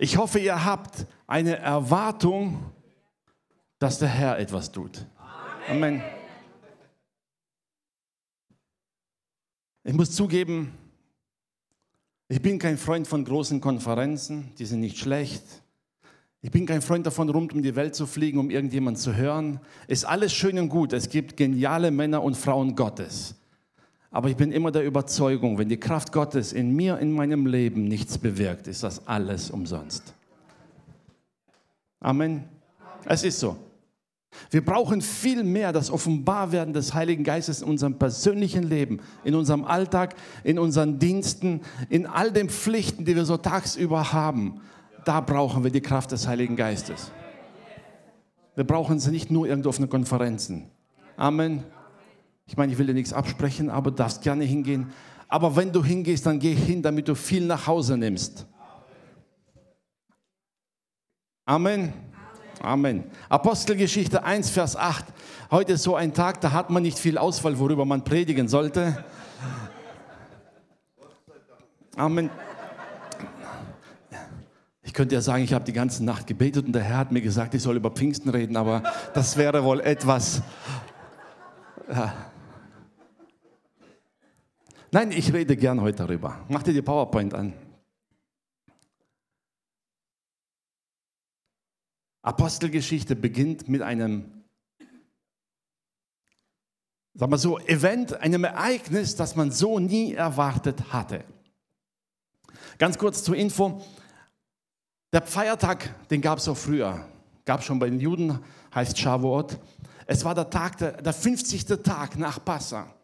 Ich hoffe, ihr habt eine Erwartung, dass der Herr etwas tut. Amen. Ich muss zugeben, ich bin kein Freund von großen Konferenzen, die sind nicht schlecht. Ich bin kein Freund davon, rund um die Welt zu fliegen, um irgendjemand zu hören. Ist alles schön und gut. Es gibt geniale Männer und Frauen Gottes. Aber ich bin immer der Überzeugung, wenn die Kraft Gottes in mir, in meinem Leben nichts bewirkt, ist das alles umsonst. Amen. Es ist so. Wir brauchen viel mehr das Offenbarwerden des Heiligen Geistes in unserem persönlichen Leben, in unserem Alltag, in unseren Diensten, in all den Pflichten, die wir so tagsüber haben. Da brauchen wir die Kraft des Heiligen Geistes. Wir brauchen sie nicht nur irgendwo auf den Konferenzen. Amen. Ich meine, ich will dir nichts absprechen, aber darfst gerne hingehen. Aber wenn du hingehst, dann geh hin, damit du viel nach Hause nimmst. Amen. Amen. Apostelgeschichte 1, Vers 8. Heute ist so ein Tag, da hat man nicht viel Auswahl, worüber man predigen sollte. Amen. Ich könnte ja sagen, ich habe die ganze Nacht gebetet und der Herr hat mir gesagt, ich soll über Pfingsten reden, aber das wäre wohl etwas. Ja. Nein, ich rede gern heute darüber. Mach dir die PowerPoint an. Apostelgeschichte beginnt mit einem, sagen wir so, Event, einem Ereignis, das man so nie erwartet hatte. Ganz kurz zur Info. Der Feiertag, den gab es auch früher. Gab es schon bei den Juden, heißt Shavuot. Es war der Tag, der, der 50. Tag nach Passa.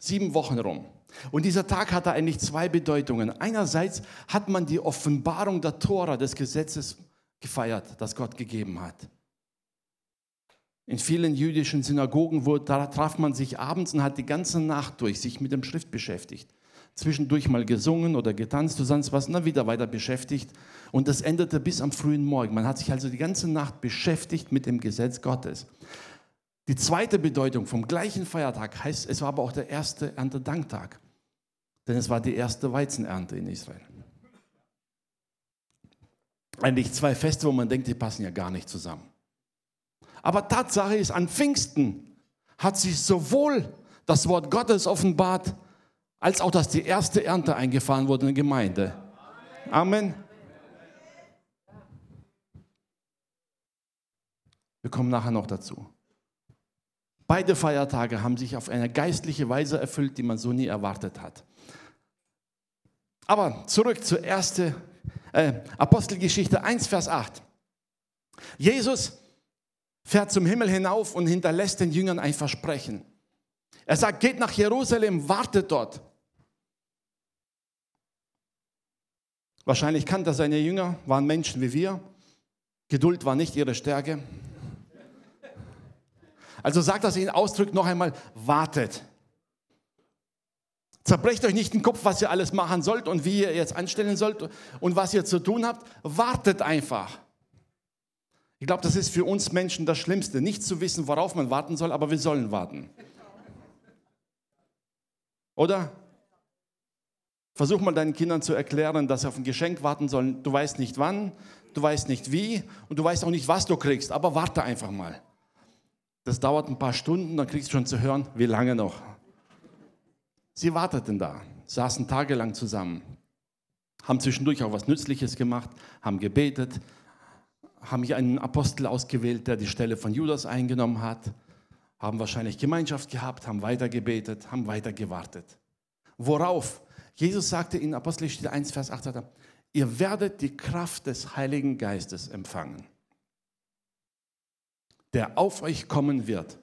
Sieben Wochen rum. Und dieser Tag hatte eigentlich zwei Bedeutungen. Einerseits hat man die Offenbarung der Tora, des Gesetzes, gefeiert, das Gott gegeben hat. In vielen jüdischen Synagogen wo, da traf man sich abends und hat die ganze Nacht durch sich mit dem Schrift beschäftigt. Zwischendurch mal gesungen oder getanzt oder sonst was, und dann wieder weiter beschäftigt. Und das endete bis am frühen Morgen. Man hat sich also die ganze Nacht beschäftigt mit dem Gesetz Gottes. Die zweite Bedeutung vom gleichen Feiertag heißt, es war aber auch der erste Erntedanktag. Denn es war die erste Weizenernte in Israel. Eigentlich zwei Feste, wo man denkt, die passen ja gar nicht zusammen. Aber Tatsache ist, an Pfingsten hat sich sowohl das Wort Gottes offenbart, als auch, dass die erste Ernte eingefahren wurde in der Gemeinde. Amen. Wir kommen nachher noch dazu. Beide Feiertage haben sich auf eine geistliche Weise erfüllt, die man so nie erwartet hat. Aber zurück zur ersten äh, Apostelgeschichte 1, Vers 8. Jesus fährt zum Himmel hinauf und hinterlässt den Jüngern ein Versprechen. Er sagt, geht nach Jerusalem, wartet dort. Wahrscheinlich kannte er seine Jünger, waren Menschen wie wir. Geduld war nicht ihre Stärke. Also sagt das ihnen ausdrückt noch einmal, wartet. Zerbrecht euch nicht den Kopf, was ihr alles machen sollt und wie ihr jetzt anstellen sollt und was ihr zu tun habt. Wartet einfach. Ich glaube, das ist für uns Menschen das Schlimmste, nicht zu wissen, worauf man warten soll, aber wir sollen warten. Oder? Versuch mal deinen Kindern zu erklären, dass sie auf ein Geschenk warten sollen. Du weißt nicht wann, du weißt nicht wie und du weißt auch nicht, was du kriegst, aber warte einfach mal. Das dauert ein paar Stunden, dann kriegst du schon zu hören, wie lange noch. Sie warteten da, saßen tagelang zusammen, haben zwischendurch auch was Nützliches gemacht, haben gebetet, haben hier einen Apostel ausgewählt, der die Stelle von Judas eingenommen hat, haben wahrscheinlich Gemeinschaft gehabt, haben weiter gebetet, haben weiter gewartet. Worauf? Jesus sagte in Apostelgeschichte 1, Vers 8, ihr werdet die Kraft des Heiligen Geistes empfangen der auf euch kommen wird.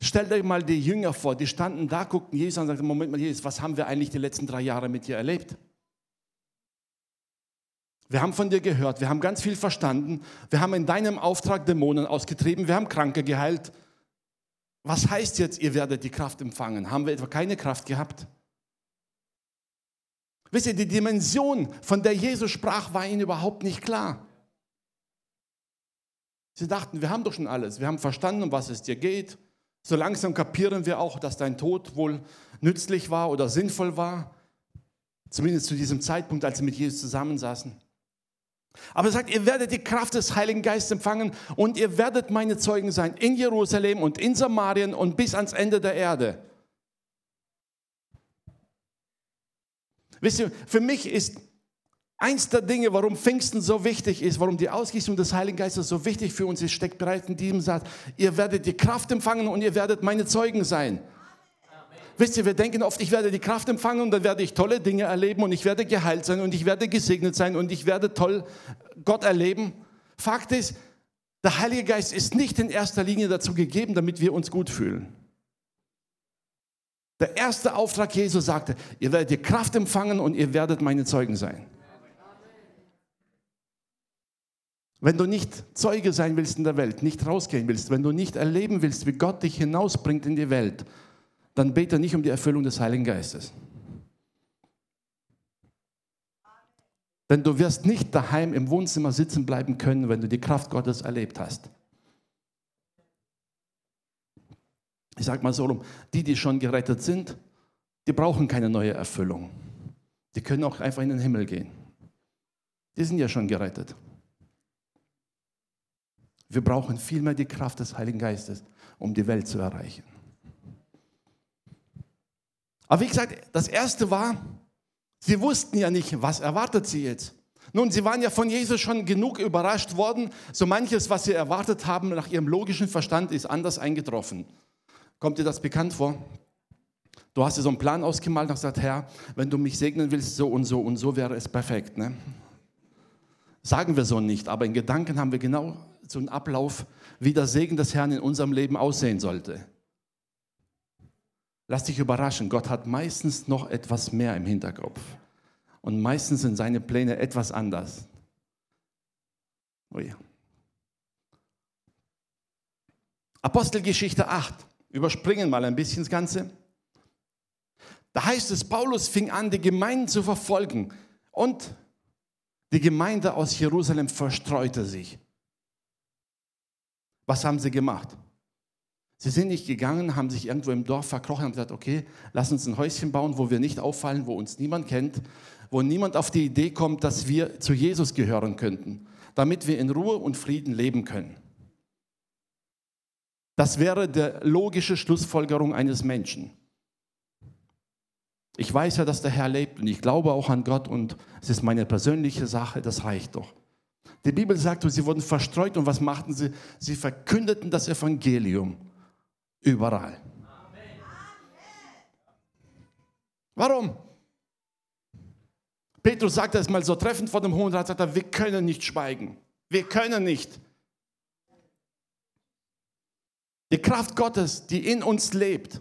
Stellt euch mal die Jünger vor, die standen da, guckten Jesus an und sagten, Moment mal, Jesus, was haben wir eigentlich die letzten drei Jahre mit dir erlebt? Wir haben von dir gehört, wir haben ganz viel verstanden, wir haben in deinem Auftrag Dämonen ausgetrieben, wir haben Kranke geheilt. Was heißt jetzt, ihr werdet die Kraft empfangen? Haben wir etwa keine Kraft gehabt? Wisst ihr, die Dimension, von der Jesus sprach, war ihnen überhaupt nicht klar. Sie dachten, wir haben doch schon alles. Wir haben verstanden, um was es dir geht. So langsam kapieren wir auch, dass dein Tod wohl nützlich war oder sinnvoll war. Zumindest zu diesem Zeitpunkt, als sie mit Jesus zusammensaßen. Aber er sagt, ihr werdet die Kraft des Heiligen Geistes empfangen und ihr werdet meine Zeugen sein in Jerusalem und in Samarien und bis ans Ende der Erde. Wisst ihr, für mich ist eins der Dinge, warum Pfingsten so wichtig ist, warum die Ausgießung des Heiligen Geistes so wichtig für uns ist, steckt bereits in diesem Satz. Ihr werdet die Kraft empfangen und ihr werdet meine Zeugen sein. Wisst ihr, wir denken oft, ich werde die Kraft empfangen und dann werde ich tolle Dinge erleben und ich werde geheilt sein und ich werde gesegnet sein und ich werde toll Gott erleben. Fakt ist, der Heilige Geist ist nicht in erster Linie dazu gegeben, damit wir uns gut fühlen. Der erste Auftrag Jesu sagte, ihr werdet die Kraft empfangen und ihr werdet meine Zeugen sein. Wenn du nicht Zeuge sein willst in der Welt, nicht rausgehen willst, wenn du nicht erleben willst, wie Gott dich hinausbringt in die Welt, dann bete nicht um die Erfüllung des Heiligen Geistes. Denn du wirst nicht daheim im Wohnzimmer sitzen bleiben können, wenn du die Kraft Gottes erlebt hast. Ich sage mal so rum, die, die schon gerettet sind, die brauchen keine neue Erfüllung. Die können auch einfach in den Himmel gehen. Die sind ja schon gerettet. Wir brauchen vielmehr die Kraft des Heiligen Geistes, um die Welt zu erreichen. Aber wie gesagt, das Erste war, sie wussten ja nicht, was erwartet sie jetzt. Nun, sie waren ja von Jesus schon genug überrascht worden. So manches, was sie erwartet haben, nach ihrem logischen Verstand, ist anders eingetroffen. Kommt dir das bekannt vor? Du hast dir so einen Plan ausgemalt und gesagt, Herr, wenn du mich segnen willst, so und so und so wäre es perfekt. Ne? Sagen wir so nicht, aber in Gedanken haben wir genau so einen Ablauf, wie der Segen des Herrn in unserem Leben aussehen sollte. Lass dich überraschen, Gott hat meistens noch etwas mehr im Hinterkopf. Und meistens sind seine Pläne etwas anders. Oh ja. Apostelgeschichte 8. Überspringen mal ein bisschen das Ganze. Da heißt es, Paulus fing an, die Gemeinden zu verfolgen. Und die Gemeinde aus Jerusalem verstreute sich. Was haben sie gemacht? Sie sind nicht gegangen, haben sich irgendwo im Dorf verkrochen und gesagt, okay, lass uns ein Häuschen bauen, wo wir nicht auffallen, wo uns niemand kennt, wo niemand auf die Idee kommt, dass wir zu Jesus gehören könnten, damit wir in Ruhe und Frieden leben können. Das wäre die logische Schlussfolgerung eines Menschen. Ich weiß ja, dass der Herr lebt und ich glaube auch an Gott und es ist meine persönliche Sache, das reicht doch. Die Bibel sagt, sie wurden verstreut und was machten sie? Sie verkündeten das Evangelium überall. Warum? Petrus sagt das mal so treffend vor dem Hohen Rat, sagt er, wir können nicht schweigen. Wir können nicht. Die Kraft Gottes, die in uns lebt,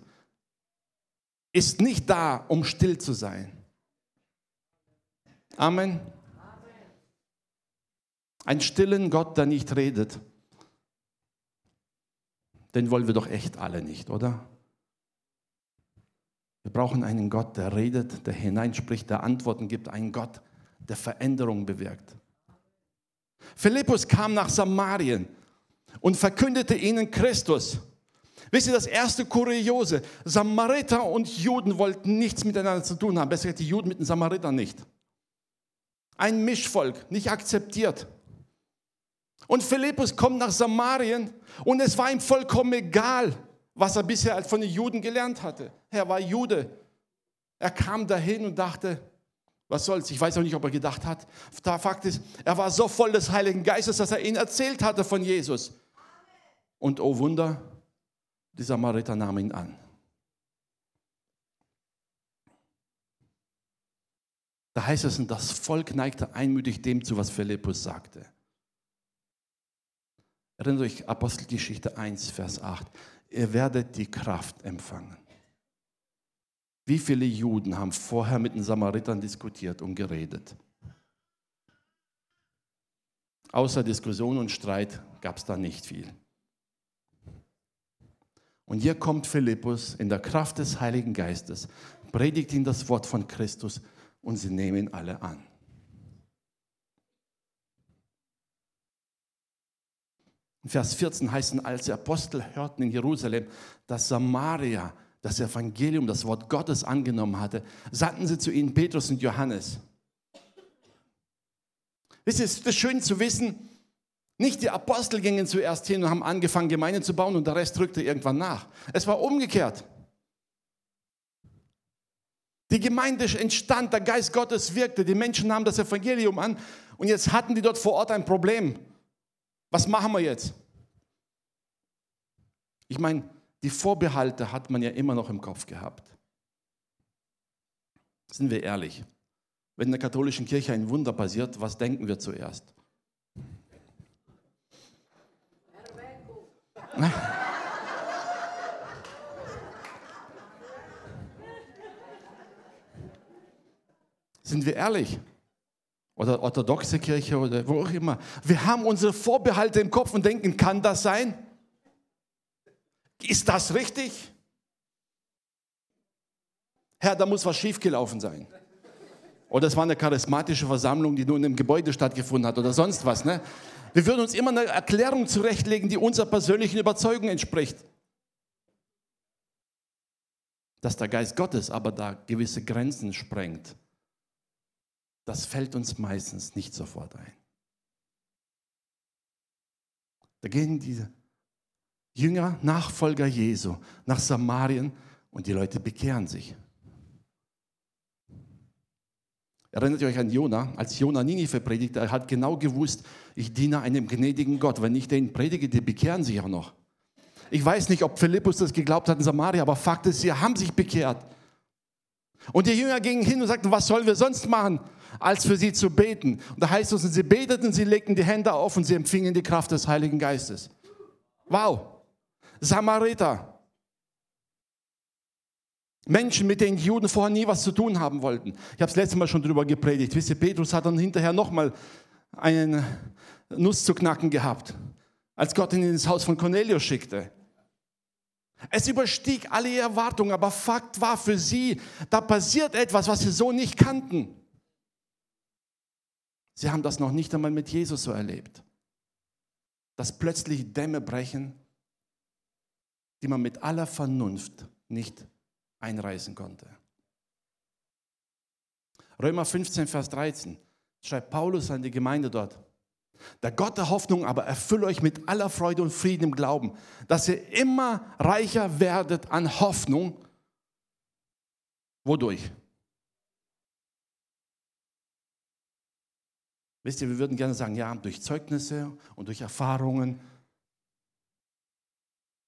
ist nicht da, um still zu sein. Amen. Ein stillen Gott, der nicht redet, den wollen wir doch echt alle nicht, oder? Wir brauchen einen Gott, der redet, der hineinspricht, der Antworten gibt, einen Gott, der Veränderung bewirkt. Philippus kam nach Samarien und verkündete ihnen Christus. Wisst ihr, das erste Kuriose, Samariter und Juden wollten nichts miteinander zu tun haben, besser gesagt die Juden mit den Samaritern nicht. Ein Mischvolk, nicht akzeptiert. Und Philippus kommt nach Samarien und es war ihm vollkommen egal, was er bisher von den Juden gelernt hatte. Er war Jude. Er kam dahin und dachte, was soll's? Ich weiß auch nicht, ob er gedacht hat. Der Fakt ist, er war so voll des Heiligen Geistes, dass er ihnen erzählt hatte von Jesus. Und oh Wunder, die Samariter nahmen ihn an. Da heißt es, das Volk neigte einmütig dem zu, was Philippus sagte. Erinnert euch Apostelgeschichte 1, Vers 8. Ihr werdet die Kraft empfangen. Wie viele Juden haben vorher mit den Samaritern diskutiert und geredet? Außer Diskussion und Streit gab es da nicht viel. Und hier kommt Philippus in der Kraft des Heiligen Geistes, predigt ihnen das Wort von Christus und sie nehmen ihn alle an. In Vers 14 heißt es, als die Apostel hörten in Jerusalem, dass Samaria das Evangelium, das Wort Gottes angenommen hatte, sandten sie zu ihnen Petrus und Johannes. Wisst ihr, es ist schön zu wissen, nicht die Apostel gingen zuerst hin und haben angefangen, Gemeinden zu bauen und der Rest rückte irgendwann nach. Es war umgekehrt. Die Gemeinde entstand, der Geist Gottes wirkte, die Menschen nahmen das Evangelium an und jetzt hatten die dort vor Ort ein Problem. Was machen wir jetzt? Ich meine, die Vorbehalte hat man ja immer noch im Kopf gehabt. Sind wir ehrlich? Wenn in der katholischen Kirche ein Wunder passiert, was denken wir zuerst? Sind wir ehrlich? Oder orthodoxe Kirche oder wo auch immer. Wir haben unsere Vorbehalte im Kopf und denken, kann das sein? Ist das richtig? Herr, da muss was schiefgelaufen sein. Oder es war eine charismatische Versammlung, die nur in einem Gebäude stattgefunden hat oder sonst was. Ne? Wir würden uns immer eine Erklärung zurechtlegen, die unserer persönlichen Überzeugung entspricht. Dass der Geist Gottes aber da gewisse Grenzen sprengt, das fällt uns meistens nicht sofort ein. Da gehen diese Jünger, Nachfolger Jesu nach Samarien und die Leute bekehren sich. Erinnert ihr euch an Jona? Als Jona Ninive predigte, er hat genau gewusst, ich diene einem gnädigen Gott. Wenn ich den predige, die bekehren sich auch noch. Ich weiß nicht, ob Philippus das geglaubt hat in Samaria, aber Fakt ist, sie haben sich bekehrt. Und die Jünger gingen hin und sagten, was sollen wir sonst machen, als für sie zu beten? Und da heißt es, und sie beteten, sie legten die Hände auf und sie empfingen die Kraft des Heiligen Geistes. Wow. Samariter. Menschen, mit denen die Juden vorher nie was zu tun haben wollten. Ich habe es letztes Mal schon darüber gepredigt. Wisst ihr, Petrus hat dann hinterher nochmal einen Nuss zu knacken gehabt, als Gott ihn ins Haus von Cornelius schickte. Es überstieg alle Erwartungen, aber Fakt war für sie, da passiert etwas, was sie so nicht kannten. Sie haben das noch nicht einmal mit Jesus so erlebt. Dass plötzlich Dämme brechen, die man mit aller Vernunft nicht einreißen konnte. Römer 15, Vers 13 schreibt Paulus an die Gemeinde dort. Der Gott der Hoffnung aber erfülle euch mit aller Freude und Frieden im Glauben, dass ihr immer reicher werdet an Hoffnung. Wodurch? Wisst ihr, wir würden gerne sagen, ja, durch Zeugnisse und durch Erfahrungen,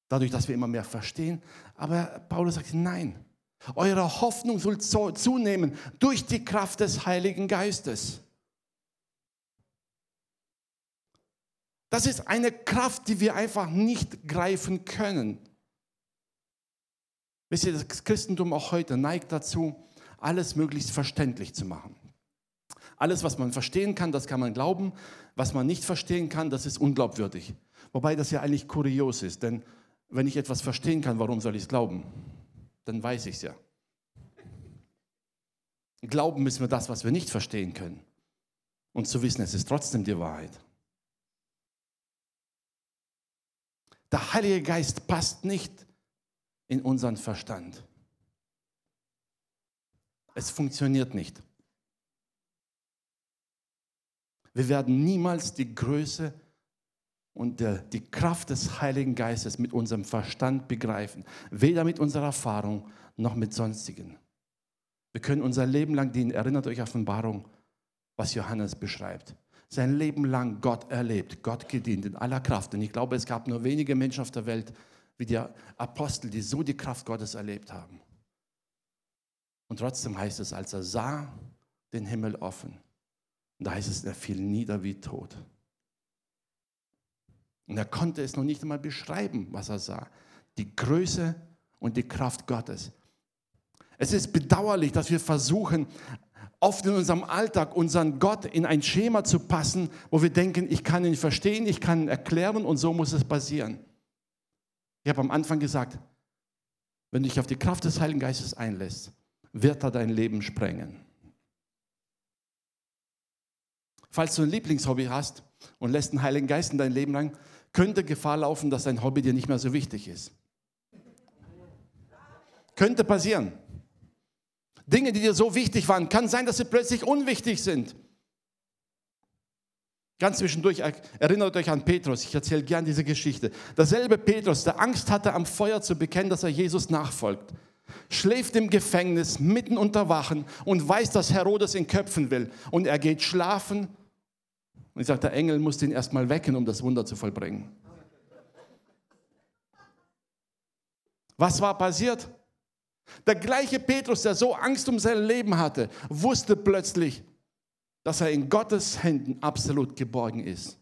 dadurch, dass wir immer mehr verstehen. Aber Paulus sagt, nein, eure Hoffnung soll zunehmen durch die Kraft des Heiligen Geistes. Das ist eine Kraft, die wir einfach nicht greifen können. Wisst ihr, das Christentum auch heute neigt dazu, alles möglichst verständlich zu machen. Alles, was man verstehen kann, das kann man glauben. Was man nicht verstehen kann, das ist unglaubwürdig. Wobei das ja eigentlich kurios ist, denn wenn ich etwas verstehen kann, warum soll ich es glauben? Dann weiß ich es ja. Glauben müssen wir das, was wir nicht verstehen können. Und zu wissen, es ist trotzdem die Wahrheit. Der Heilige Geist passt nicht in unseren Verstand. Es funktioniert nicht. Wir werden niemals die Größe und die Kraft des Heiligen Geistes mit unserem Verstand begreifen. Weder mit unserer Erfahrung noch mit sonstigen. Wir können unser Leben lang dienen. Erinnert euch Offenbarung, was Johannes beschreibt sein Leben lang Gott erlebt, Gott gedient in aller Kraft. Und ich glaube, es gab nur wenige Menschen auf der Welt wie die Apostel, die so die Kraft Gottes erlebt haben. Und trotzdem heißt es, als er sah den Himmel offen, da heißt es, er fiel nieder wie tot. Und er konnte es noch nicht einmal beschreiben, was er sah. Die Größe und die Kraft Gottes. Es ist bedauerlich, dass wir versuchen, oft in unserem Alltag unseren Gott in ein Schema zu passen, wo wir denken, ich kann ihn verstehen, ich kann ihn erklären und so muss es passieren. Ich habe am Anfang gesagt, wenn du dich auf die Kraft des Heiligen Geistes einlässt, wird er dein Leben sprengen. Falls du ein Lieblingshobby hast und lässt den Heiligen Geist in dein Leben lang, könnte Gefahr laufen, dass dein Hobby dir nicht mehr so wichtig ist. Könnte passieren. Dinge, die dir so wichtig waren, kann sein, dass sie plötzlich unwichtig sind. Ganz zwischendurch erinnert euch an Petrus. Ich erzähle gern diese Geschichte. Derselbe Petrus, der Angst hatte, am Feuer zu bekennen, dass er Jesus nachfolgt, schläft im Gefängnis mitten unter Wachen und weiß, dass Herodes ihn köpfen will. Und er geht schlafen. Und ich sage, der Engel muss ihn erstmal wecken, um das Wunder zu vollbringen. Was war passiert? Der gleiche Petrus, der so Angst um sein Leben hatte, wusste plötzlich, dass er in Gottes Händen absolut geborgen ist.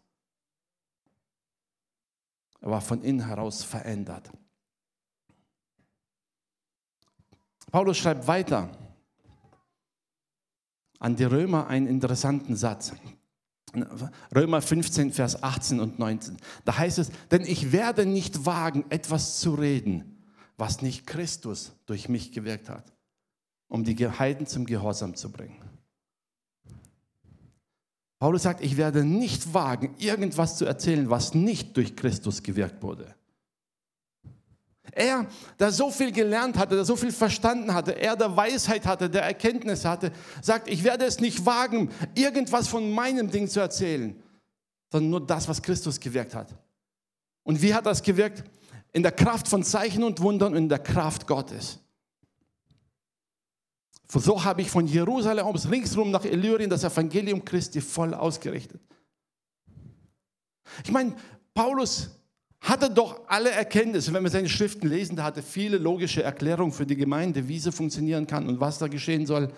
Er war von innen heraus verändert. Paulus schreibt weiter an die Römer einen interessanten Satz. Römer 15, Vers 18 und 19. Da heißt es, denn ich werde nicht wagen, etwas zu reden, was nicht Christus durch mich gewirkt hat, um die Heiden zum Gehorsam zu bringen. Paulus sagt, ich werde nicht wagen, irgendwas zu erzählen, was nicht durch Christus gewirkt wurde. Er, der so viel gelernt hatte, der so viel verstanden hatte, er der Weisheit hatte, der Erkenntnis hatte, sagt, ich werde es nicht wagen, irgendwas von meinem Ding zu erzählen, sondern nur das, was Christus gewirkt hat. Und wie hat das gewirkt? In der Kraft von Zeichen und Wundern und in der Kraft Gottes. So habe ich von Jerusalem aus ringsrum nach Illyrien das Evangelium Christi voll ausgerichtet. Ich meine, Paulus hatte doch alle Erkenntnisse, wenn wir seine Schriften lesen, da hatte viele logische Erklärungen für die Gemeinde, wie sie funktionieren kann und was da geschehen soll.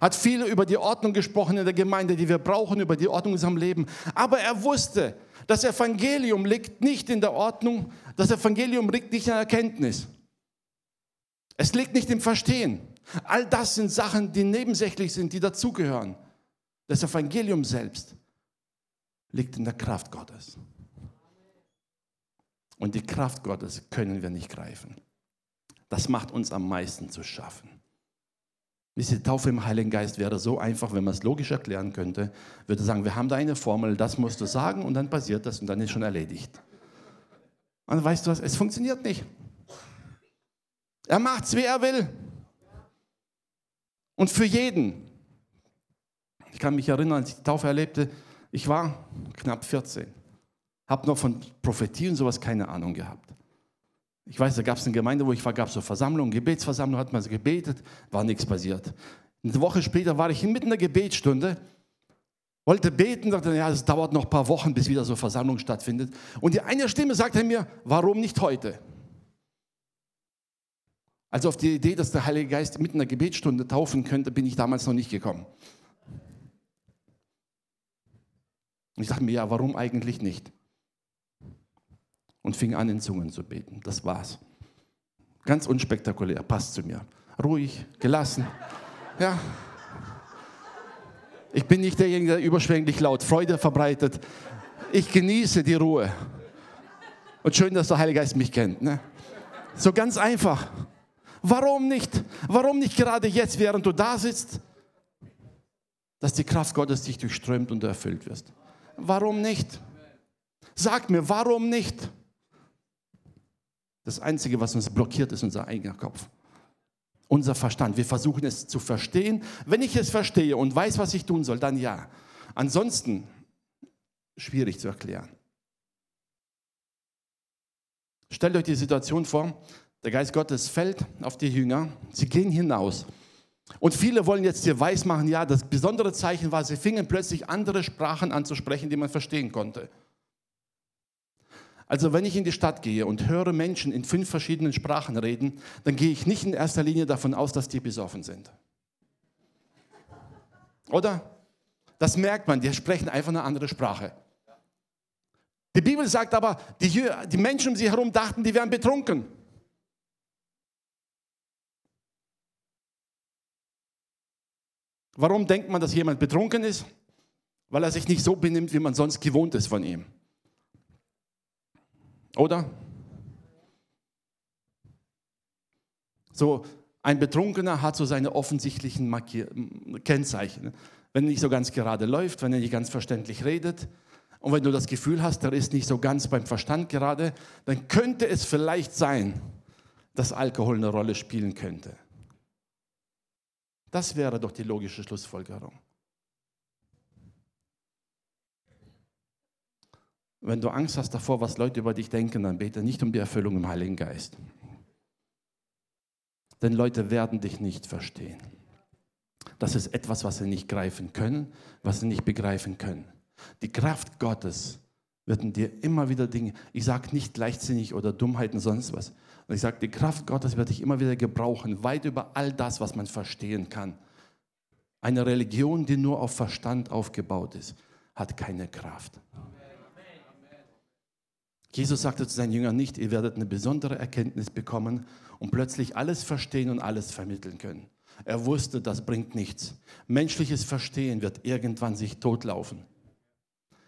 Hat viele über die Ordnung gesprochen in der Gemeinde, die wir brauchen, über die Ordnung in unserem Leben. Aber er wusste, das Evangelium liegt nicht in der Ordnung, das Evangelium liegt nicht in der Erkenntnis. Es liegt nicht im Verstehen. All das sind Sachen, die nebensächlich sind, die dazugehören. Das Evangelium selbst liegt in der Kraft Gottes. Und die Kraft Gottes können wir nicht greifen. Das macht uns am meisten zu schaffen. Diese Taufe im Heiligen Geist wäre so einfach, wenn man es logisch erklären könnte. Würde sagen, wir haben da eine Formel, das musst du sagen und dann passiert das und dann ist schon erledigt. Und weißt du was, es funktioniert nicht. Er macht es, wie er will. Und für jeden. Ich kann mich erinnern, als ich die Taufe erlebte, ich war knapp 14. Habe noch von Prophetie und sowas keine Ahnung gehabt. Ich weiß, da gab es eine Gemeinde, wo ich war, gab es so Versammlungen, Gebetsversammlung, hat man so gebetet, war nichts passiert. Eine Woche später war ich mitten in der Gebetsstunde, wollte beten, dachte, ja, es dauert noch ein paar Wochen, bis wieder so eine Versammlung stattfindet. Und die eine Stimme sagte mir, warum nicht heute? Also auf die Idee, dass der Heilige Geist mitten in der Gebetsstunde taufen könnte, bin ich damals noch nicht gekommen. Und ich dachte mir, ja, warum eigentlich nicht? Und fing an, in Zungen zu beten. Das war's. Ganz unspektakulär, passt zu mir. Ruhig, gelassen. Ja. Ich bin nicht derjenige, der überschwänglich laut Freude verbreitet. Ich genieße die Ruhe. Und schön, dass der Heilige Geist mich kennt. Ne? So ganz einfach. Warum nicht? Warum nicht gerade jetzt, während du da sitzt, dass die Kraft Gottes dich durchströmt und erfüllt wirst? Warum nicht? Sag mir, warum nicht? Das Einzige, was uns blockiert, ist unser eigener Kopf. Unser Verstand. Wir versuchen es zu verstehen. Wenn ich es verstehe und weiß, was ich tun soll, dann ja. Ansonsten schwierig zu erklären. Stellt euch die Situation vor, der Geist Gottes fällt auf die Jünger, sie gehen hinaus. Und viele wollen jetzt hier weismachen, ja, das besondere Zeichen war, sie fingen plötzlich andere Sprachen an zu sprechen, die man verstehen konnte. Also wenn ich in die Stadt gehe und höre Menschen in fünf verschiedenen Sprachen reden, dann gehe ich nicht in erster Linie davon aus, dass die besoffen sind. Oder? Das merkt man, die sprechen einfach eine andere Sprache. Die Bibel sagt aber, die, die Menschen um sie herum dachten, die wären betrunken. Warum denkt man, dass jemand betrunken ist? Weil er sich nicht so benimmt, wie man sonst gewohnt ist von ihm. Oder? So, ein Betrunkener hat so seine offensichtlichen Markier Kennzeichen. Wenn er nicht so ganz gerade läuft, wenn er nicht ganz verständlich redet und wenn du das Gefühl hast, er ist nicht so ganz beim Verstand gerade, dann könnte es vielleicht sein, dass Alkohol eine Rolle spielen könnte. Das wäre doch die logische Schlussfolgerung. Wenn du Angst hast davor, was Leute über dich denken, dann bete nicht um die Erfüllung im Heiligen Geist. Denn Leute werden dich nicht verstehen. Das ist etwas, was sie nicht greifen können, was sie nicht begreifen können. Die Kraft Gottes wird in dir immer wieder Dinge, ich sage nicht leichtsinnig oder Dummheiten, sonst was. Ich sage, die Kraft Gottes wird dich immer wieder gebrauchen, weit über all das, was man verstehen kann. Eine Religion, die nur auf Verstand aufgebaut ist, hat keine Kraft. Jesus sagte zu seinen Jüngern nicht, ihr werdet eine besondere Erkenntnis bekommen und plötzlich alles verstehen und alles vermitteln können. Er wusste, das bringt nichts. Menschliches Verstehen wird irgendwann sich totlaufen.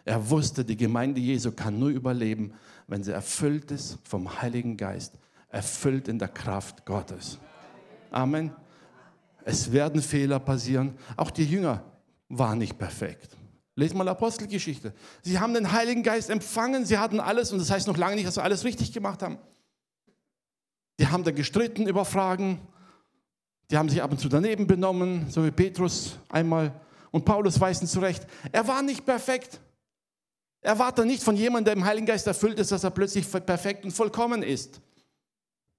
Er wusste, die Gemeinde Jesu kann nur überleben, wenn sie erfüllt ist vom Heiligen Geist, erfüllt in der Kraft Gottes. Amen. Es werden Fehler passieren. Auch die Jünger waren nicht perfekt. Lest mal Apostelgeschichte. Sie haben den Heiligen Geist empfangen, sie hatten alles und das heißt noch lange nicht, dass sie alles richtig gemacht haben. Die haben da gestritten über Fragen, die haben sich ab und zu daneben benommen, so wie Petrus einmal. Und Paulus weist ihn zurecht. Er war nicht perfekt. Erwarte nicht von jemandem, der im Heiligen Geist erfüllt ist, dass er plötzlich perfekt und vollkommen ist.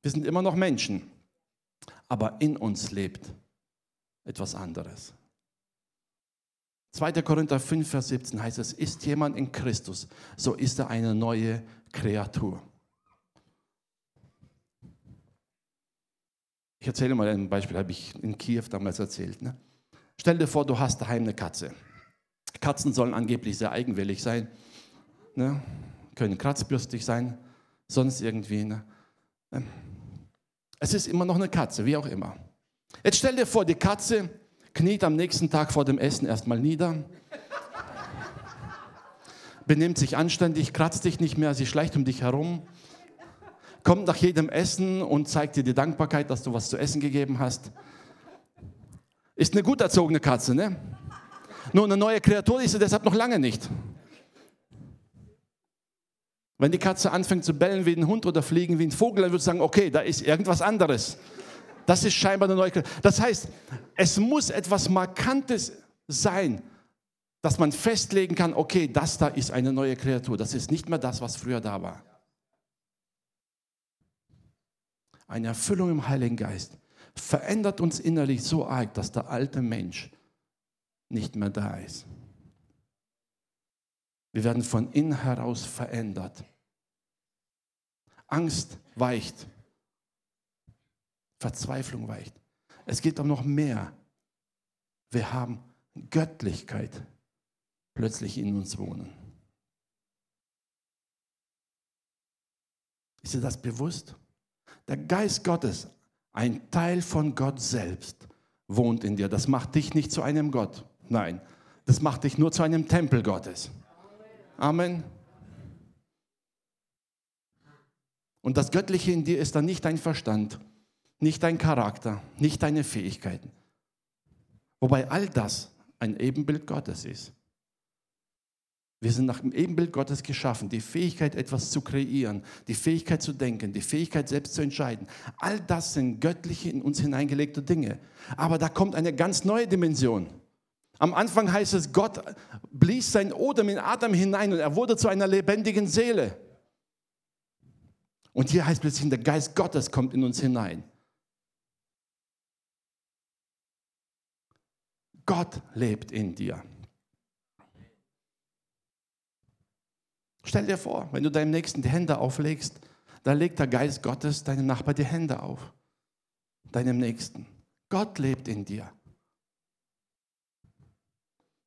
Wir sind immer noch Menschen. Aber in uns lebt etwas anderes. 2. Korinther 5, Vers 17 heißt es, ist jemand in Christus, so ist er eine neue Kreatur. Ich erzähle mal ein Beispiel, habe ich in Kiew damals erzählt. Ne? Stell dir vor, du hast daheim eine Katze. Katzen sollen angeblich sehr eigenwillig sein, ne? können kratzbürstig sein, sonst irgendwie. Ne? Ähm, es ist immer noch eine Katze, wie auch immer. Jetzt stell dir vor, die Katze kniet am nächsten Tag vor dem Essen erstmal nieder, benimmt sich anständig, kratzt dich nicht mehr, sie schleicht um dich herum, kommt nach jedem Essen und zeigt dir die Dankbarkeit, dass du was zu essen gegeben hast. Ist eine gut erzogene Katze, ne? Nur eine neue Kreatur ist sie deshalb noch lange nicht. Wenn die Katze anfängt zu bellen wie ein Hund oder fliegen wie ein Vogel, dann würde ich sagen, okay, da ist irgendwas anderes. Das ist scheinbar eine neue Kreatur. Das heißt, es muss etwas Markantes sein, dass man festlegen kann, okay, das da ist eine neue Kreatur. Das ist nicht mehr das, was früher da war. eine Erfüllung im Heiligen Geist, verändert uns innerlich so arg, dass der alte Mensch nicht mehr da ist. Wir werden von innen heraus verändert. Angst weicht. Verzweiflung weicht. Es geht um noch mehr. Wir haben Göttlichkeit plötzlich in uns wohnen. Ist dir das bewusst? Der Geist Gottes, ein Teil von Gott selbst, wohnt in dir. Das macht dich nicht zu einem Gott. Nein, das macht dich nur zu einem Tempel Gottes. Amen. Und das Göttliche in dir ist dann nicht dein Verstand, nicht dein Charakter, nicht deine Fähigkeiten. Wobei all das ein Ebenbild Gottes ist. Wir sind nach dem Ebenbild Gottes geschaffen. Die Fähigkeit, etwas zu kreieren, die Fähigkeit zu denken, die Fähigkeit, selbst zu entscheiden. All das sind göttliche in uns hineingelegte Dinge. Aber da kommt eine ganz neue Dimension. Am Anfang heißt es, Gott blies sein Odem in Adam hinein und er wurde zu einer lebendigen Seele. Und hier heißt plötzlich, der Geist Gottes kommt in uns hinein. Gott lebt in dir. Stell dir vor, wenn du deinem Nächsten die Hände auflegst, dann legt der Geist Gottes deinem Nachbar die Hände auf. Deinem Nächsten. Gott lebt in dir.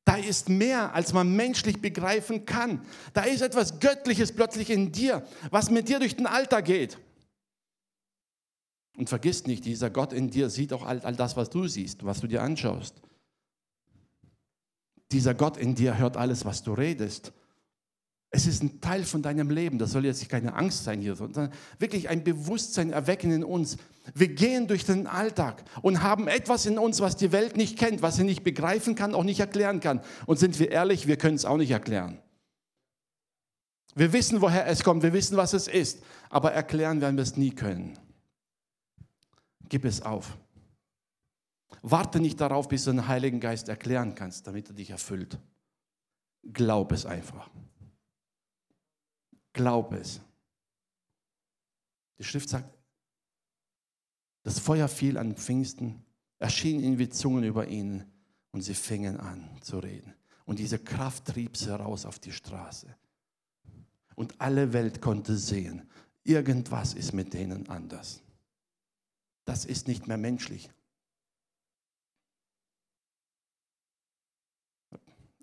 Da ist mehr, als man menschlich begreifen kann. Da ist etwas Göttliches plötzlich in dir, was mit dir durch den Alltag geht. Und vergiss nicht, dieser Gott in dir sieht auch all, all das, was du siehst, was du dir anschaust. Dieser Gott in dir hört alles, was du redest. Es ist ein Teil von deinem Leben. Das soll jetzt keine Angst sein hier, sondern wirklich ein Bewusstsein erwecken in uns. Wir gehen durch den Alltag und haben etwas in uns, was die Welt nicht kennt, was sie nicht begreifen kann, auch nicht erklären kann. Und sind wir ehrlich, wir können es auch nicht erklären. Wir wissen, woher es kommt, wir wissen, was es ist, aber erklären werden wir es nie können. Gib es auf. Warte nicht darauf, bis du den Heiligen Geist erklären kannst, damit er dich erfüllt. Glaub es einfach. Glaub es. Die Schrift sagt, das Feuer fiel an Pfingsten, erschien ihnen wie Zungen über ihnen und sie fingen an zu reden. Und diese Kraft trieb sie raus auf die Straße. Und alle Welt konnte sehen, irgendwas ist mit denen anders. Das ist nicht mehr menschlich.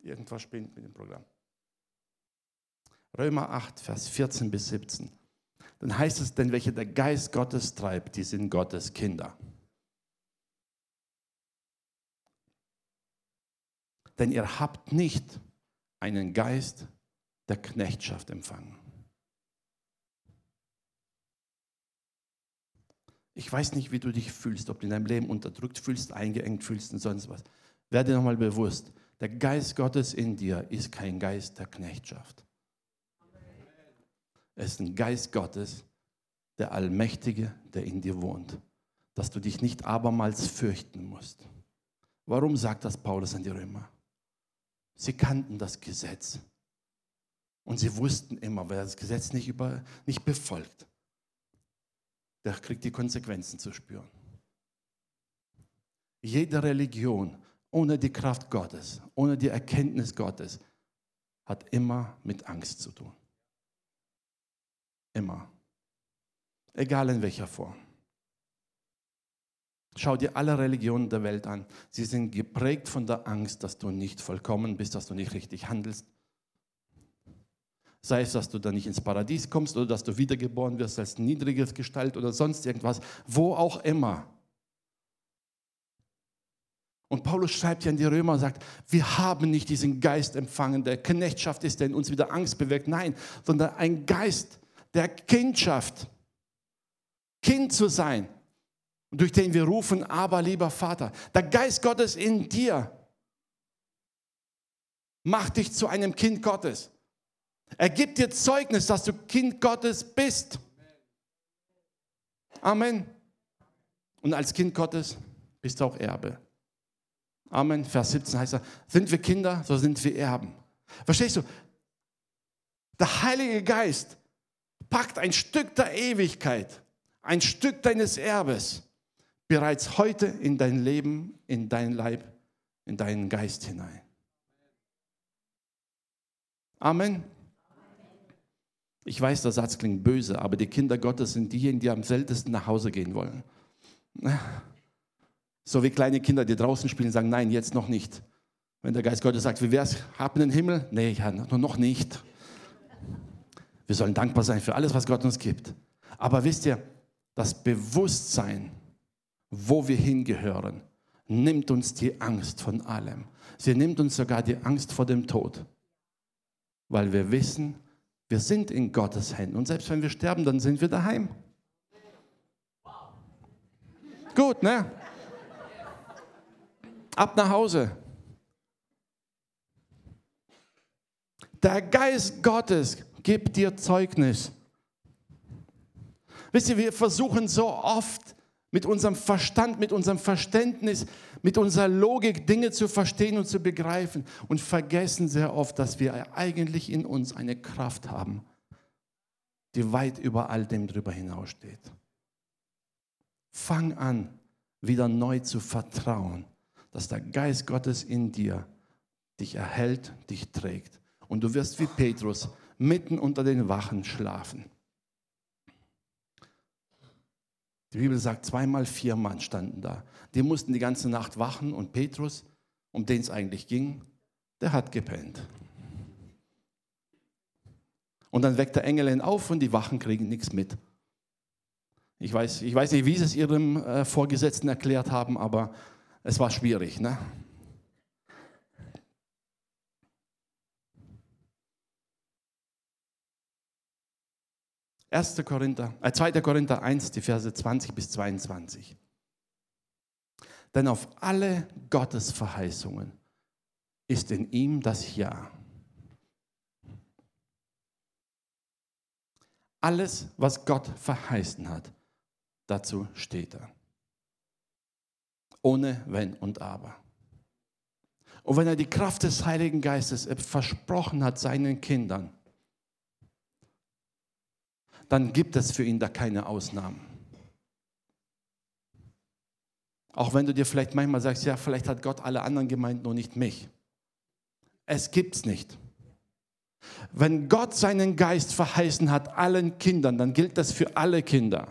Irgendwas spinnt mit dem Programm. Römer 8, Vers 14 bis 17. Dann heißt es, denn welche der Geist Gottes treibt, die sind Gottes Kinder. Denn ihr habt nicht einen Geist der Knechtschaft empfangen. Ich weiß nicht, wie du dich fühlst, ob du in deinem Leben unterdrückt fühlst, eingeengt fühlst und sonst was. Werde nochmal bewusst, der Geist Gottes in dir ist kein Geist der Knechtschaft. Es ist ein Geist Gottes, der Allmächtige, der in dir wohnt, dass du dich nicht abermals fürchten musst. Warum sagt das Paulus an die Römer? Sie kannten das Gesetz und sie wussten immer, wer das Gesetz nicht, über, nicht befolgt, der kriegt die Konsequenzen zu spüren. Jede Religion ohne die Kraft Gottes, ohne die Erkenntnis Gottes, hat immer mit Angst zu tun. Immer. Egal in welcher Form. Schau dir alle Religionen der Welt an. Sie sind geprägt von der Angst, dass du nicht vollkommen bist, dass du nicht richtig handelst. Sei es, dass du dann nicht ins Paradies kommst oder dass du wiedergeboren wirst als niedriges Gestalt oder sonst irgendwas, wo auch immer. Und Paulus schreibt ja an die Römer und sagt, wir haben nicht diesen Geist empfangen, der Knechtschaft ist, der in uns wieder Angst bewirkt. Nein, sondern ein Geist der Kindschaft. Kind zu sein, durch den wir rufen, aber lieber Vater. Der Geist Gottes in dir macht dich zu einem Kind Gottes. Er gibt dir Zeugnis, dass du Kind Gottes bist. Amen. Und als Kind Gottes bist du auch Erbe. Amen. Vers 17 heißt er, sind wir Kinder, so sind wir Erben. Verstehst du? Der Heilige Geist packt ein Stück der Ewigkeit, ein Stück deines Erbes bereits heute in dein Leben, in dein Leib, in deinen Geist hinein. Amen. Ich weiß, der Satz klingt böse, aber die Kinder Gottes sind diejenigen, die am seltensten nach Hause gehen wollen. So wie kleine Kinder, die draußen spielen, sagen, nein, jetzt noch nicht. Wenn der Geist Gottes sagt, wie wär's, hab in den Himmel? Nee, ja, noch nicht. Wir sollen dankbar sein für alles, was Gott uns gibt. Aber wisst ihr, das Bewusstsein, wo wir hingehören, nimmt uns die Angst von allem. Sie nimmt uns sogar die Angst vor dem Tod. Weil wir wissen, wir sind in Gottes Händen. Und selbst wenn wir sterben, dann sind wir daheim. Gut, ne? Ab nach Hause. Der Geist Gottes gibt dir Zeugnis. Wisst ihr, wir versuchen so oft mit unserem Verstand, mit unserem Verständnis, mit unserer Logik Dinge zu verstehen und zu begreifen und vergessen sehr oft, dass wir eigentlich in uns eine Kraft haben, die weit über all dem drüber hinaussteht. Fang an, wieder neu zu vertrauen dass der Geist Gottes in dir dich erhält, dich trägt. Und du wirst wie Petrus mitten unter den Wachen schlafen. Die Bibel sagt, zweimal vier Mann standen da. Die mussten die ganze Nacht wachen und Petrus, um den es eigentlich ging, der hat gepennt. Und dann weckt der Engel ihn auf und die Wachen kriegen nichts mit. Ich weiß, ich weiß nicht, wie sie es ihrem äh, Vorgesetzten erklärt haben, aber es war schwierig. Ne? Erste Korinther, äh, 2. Korinther 1, die Verse 20 bis 22. Denn auf alle Gottes Verheißungen ist in ihm das Ja. Alles, was Gott verheißen hat, dazu steht er. Ohne Wenn und Aber. Und wenn er die Kraft des Heiligen Geistes versprochen hat seinen Kindern, dann gibt es für ihn da keine Ausnahmen. Auch wenn du dir vielleicht manchmal sagst, ja, vielleicht hat Gott alle anderen gemeint, nur nicht mich. Es gibt's nicht. Wenn Gott seinen Geist verheißen hat allen Kindern, dann gilt das für alle Kinder.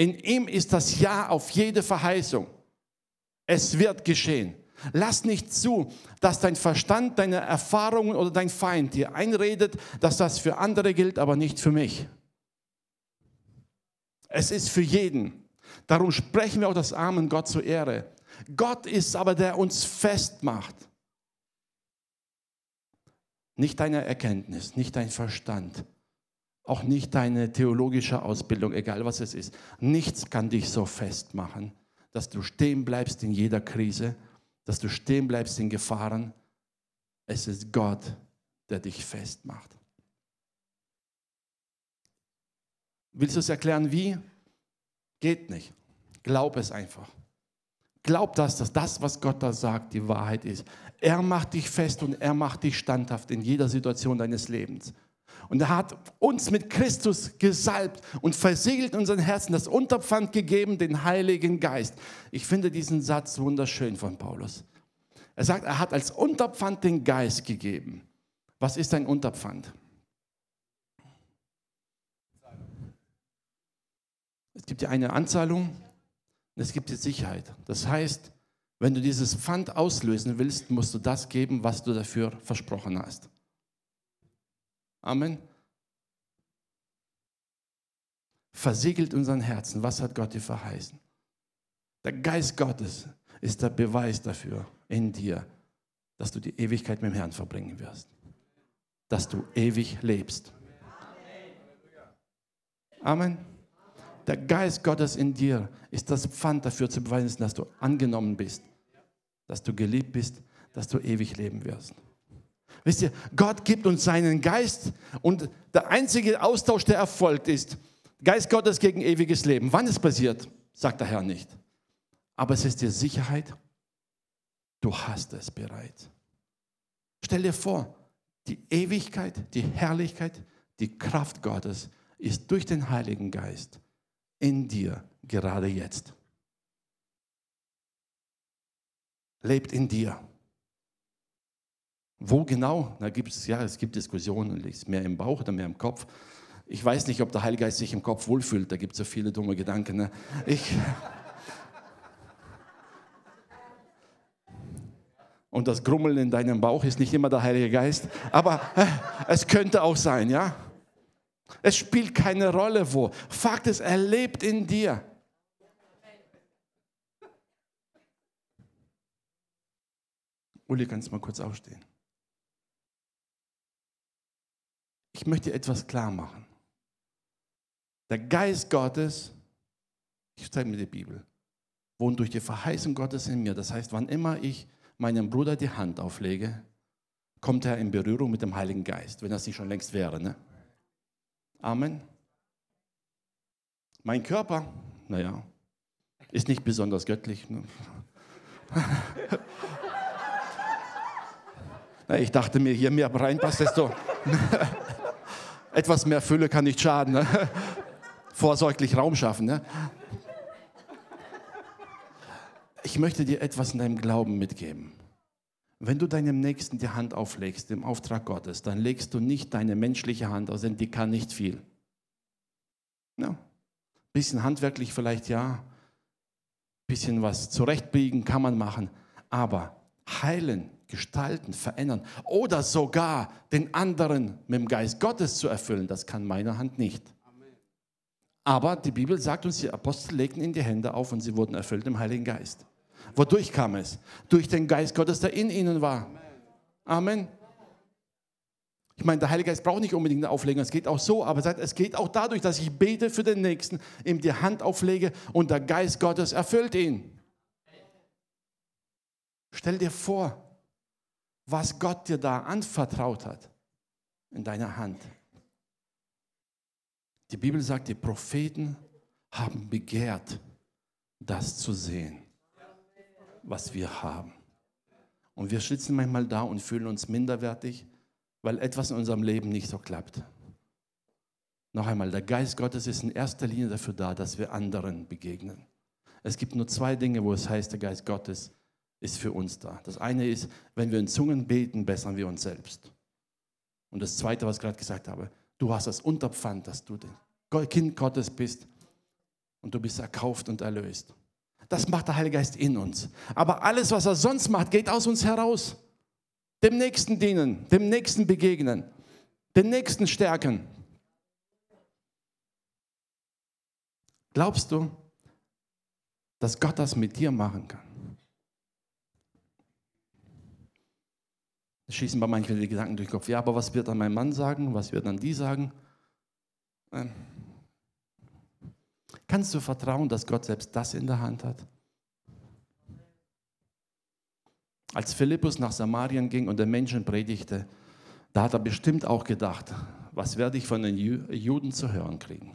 In ihm ist das Ja auf jede Verheißung. Es wird geschehen. Lass nicht zu, dass dein Verstand, deine Erfahrungen oder dein Feind dir einredet, dass das für andere gilt, aber nicht für mich. Es ist für jeden. Darum sprechen wir auch das Amen Gott zur Ehre. Gott ist aber der uns festmacht. Nicht deine Erkenntnis, nicht dein Verstand, auch nicht deine theologische Ausbildung, egal was es ist. Nichts kann dich so festmachen, dass du stehen bleibst in jeder Krise, dass du stehen bleibst in Gefahren. Es ist Gott, der dich festmacht. Willst du es erklären, wie? Geht nicht. Glaub es einfach. Glaub das, dass das, was Gott da sagt, die Wahrheit ist. Er macht dich fest und er macht dich standhaft in jeder Situation deines Lebens. Und er hat uns mit Christus gesalbt und versiegelt unseren Herzen das Unterpfand gegeben, den Heiligen Geist. Ich finde diesen Satz wunderschön von Paulus. Er sagt, er hat als Unterpfand den Geist gegeben. Was ist ein Unterpfand? Es gibt ja eine Anzahlung und es gibt die Sicherheit. Das heißt, wenn du dieses Pfand auslösen willst, musst du das geben, was du dafür versprochen hast. Amen. Versiegelt unseren Herzen. Was hat Gott dir verheißen? Der Geist Gottes ist der Beweis dafür in dir, dass du die Ewigkeit mit dem Herrn verbringen wirst. Dass du ewig lebst. Amen. Der Geist Gottes in dir ist das Pfand dafür zu beweisen, dass du angenommen bist dass du geliebt bist, dass du ewig leben wirst. Wisst ihr, Gott gibt uns seinen Geist und der einzige Austausch, der erfolgt, ist Geist Gottes gegen ewiges Leben. Wann es passiert, sagt der Herr nicht. Aber es ist dir Sicherheit, du hast es bereits. Stell dir vor, die Ewigkeit, die Herrlichkeit, die Kraft Gottes ist durch den Heiligen Geist in dir gerade jetzt. lebt in dir. Wo genau? Da gibt es, ja, es gibt Diskussionen, ist mehr im Bauch oder mehr im Kopf. Ich weiß nicht, ob der Heilige Geist sich im Kopf wohlfühlt, da gibt es so viele dumme Gedanken. Ne? Ich, und das Grummeln in deinem Bauch ist nicht immer der Heilige Geist, aber äh, es könnte auch sein, ja? Es spielt keine Rolle wo. Fakt ist, er lebt in dir. Uli, kannst du mal kurz aufstehen? Ich möchte etwas klar machen. Der Geist Gottes, ich zeige mir die Bibel, wohnt durch die Verheißung Gottes in mir. Das heißt, wann immer ich meinem Bruder die Hand auflege, kommt er in Berührung mit dem Heiligen Geist, wenn das nicht schon längst wäre. Ne? Amen. Mein Körper, naja, ist nicht besonders göttlich. Ne? Ich dachte mir, hier mehr reinpasst, desto etwas mehr Fülle kann nicht schaden. Ne? Vorsorglich Raum schaffen. Ne? Ich möchte dir etwas in deinem Glauben mitgeben. Wenn du deinem Nächsten die Hand auflegst im Auftrag Gottes, dann legst du nicht deine menschliche Hand aus, denn die kann nicht viel. Ja. Bisschen handwerklich vielleicht ja, bisschen was zurechtbiegen kann man machen, aber heilen gestalten, verändern oder sogar den anderen mit dem Geist Gottes zu erfüllen, das kann meine Hand nicht. Aber die Bibel sagt uns, die Apostel legten in die Hände auf und sie wurden erfüllt im Heiligen Geist. Wodurch kam es? Durch den Geist Gottes, der in ihnen war. Amen. Ich meine, der Heilige Geist braucht nicht unbedingt eine Auflegung, es geht auch so, aber es geht auch dadurch, dass ich bete für den Nächsten, ihm die Hand auflege und der Geist Gottes erfüllt ihn. Stell dir vor, was Gott dir da anvertraut hat in deiner Hand. Die Bibel sagt, die Propheten haben begehrt das zu sehen, was wir haben. Und wir sitzen manchmal da und fühlen uns minderwertig, weil etwas in unserem Leben nicht so klappt. Noch einmal, der Geist Gottes ist in erster Linie dafür da, dass wir anderen begegnen. Es gibt nur zwei Dinge, wo es heißt, der Geist Gottes ist für uns da. Das eine ist, wenn wir in Zungen beten, bessern wir uns selbst. Und das zweite, was ich gerade gesagt habe, du hast das Unterpfand, dass du Kind Gottes bist und du bist erkauft und erlöst. Das macht der Heilige Geist in uns. Aber alles, was er sonst macht, geht aus uns heraus. Dem Nächsten dienen, dem Nächsten begegnen, den Nächsten stärken. Glaubst du, dass Gott das mit dir machen kann? Schießen bei manchen die Gedanken durch den Kopf. Ja, aber was wird dann mein Mann sagen? Was wird dann die sagen? Ähm, kannst du vertrauen, dass Gott selbst das in der Hand hat? Als Philippus nach Samarien ging und den Menschen predigte, da hat er bestimmt auch gedacht, was werde ich von den Juden zu hören kriegen?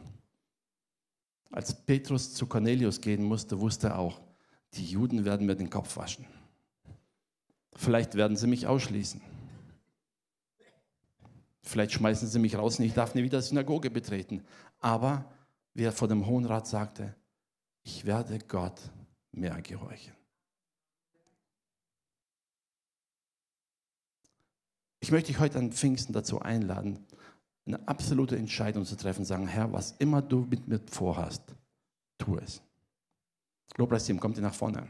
Als Petrus zu Cornelius gehen musste, wusste er auch, die Juden werden mir den Kopf waschen. Vielleicht werden sie mich ausschließen. Vielleicht schmeißen sie mich raus und ich darf nie wieder Synagoge betreten. Aber wie er vor dem Hohen Rat sagte, ich werde Gott mehr gehorchen. Ich möchte dich heute an Pfingsten dazu einladen, eine absolute Entscheidung zu treffen, sagen, Herr, was immer du mit mir vorhast, tu es. Lobpreisteam, kommt ihr nach vorne.